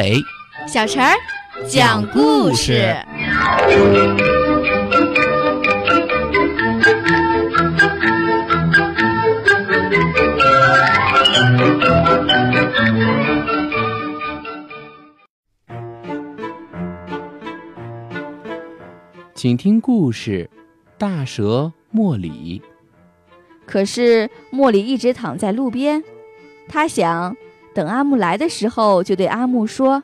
马尾、小陈儿讲故事。请听故事：大蛇莫里。可是莫里一直躺在路边，他想等阿木来的时候，就对阿木说：“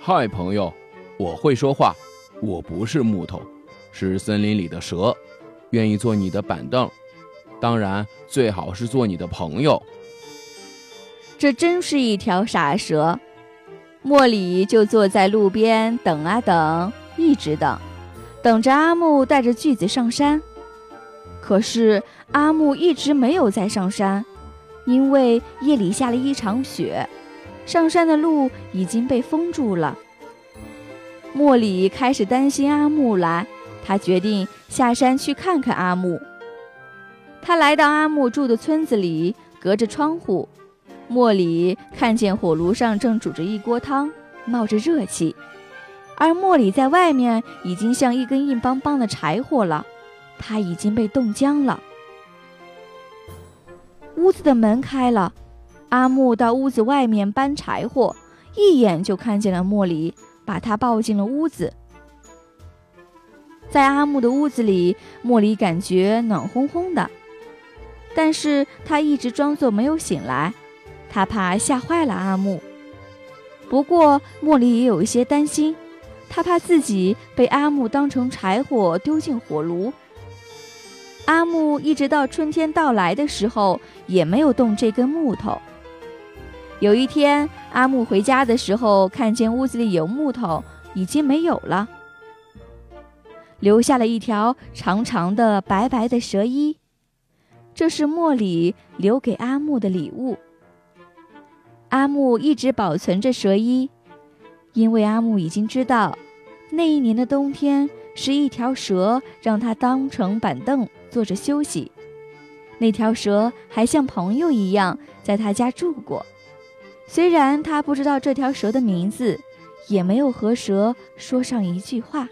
嗨，朋友，我会说话，我不是木头，是森林里的蛇，愿意做你的板凳，当然最好是做你的朋友。”这真是一条傻蛇。莫里就坐在路边等啊等，一直等。等着阿木带着锯子上山，可是阿木一直没有再上山，因为夜里下了一场雪，上山的路已经被封住了。莫里开始担心阿木来，他决定下山去看看阿木。他来到阿木住的村子里，隔着窗户，莫里看见火炉上正煮着一锅汤，冒着热气。而莫里在外面已经像一根硬邦邦的柴火了，他已经被冻僵了。屋子的门开了，阿木到屋子外面搬柴火，一眼就看见了莫里，把他抱进了屋子。在阿木的屋子里，莫里感觉暖烘烘的，但是他一直装作没有醒来，他怕吓坏了阿木。不过莫里也有一些担心。他怕自己被阿木当成柴火丢进火炉。阿木一直到春天到来的时候也没有动这根木头。有一天，阿木回家的时候，看见屋子里有木头已经没有了，留下了一条长长的、白白的蛇衣。这是莫里留给阿木的礼物。阿木一直保存着蛇衣。因为阿木已经知道，那一年的冬天是一条蛇让他当成板凳坐着休息。那条蛇还像朋友一样在他家住过，虽然他不知道这条蛇的名字，也没有和蛇说上一句话。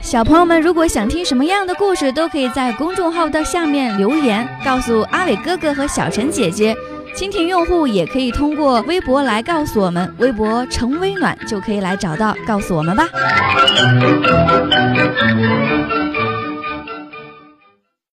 小朋友们，如果想听什么样的故事，都可以在公众号的下面留言，告诉阿伟哥哥和小陈姐姐。蜻蜓用户也可以通过微博来告诉我们，微博“成微暖”就可以来找到，告诉我们吧。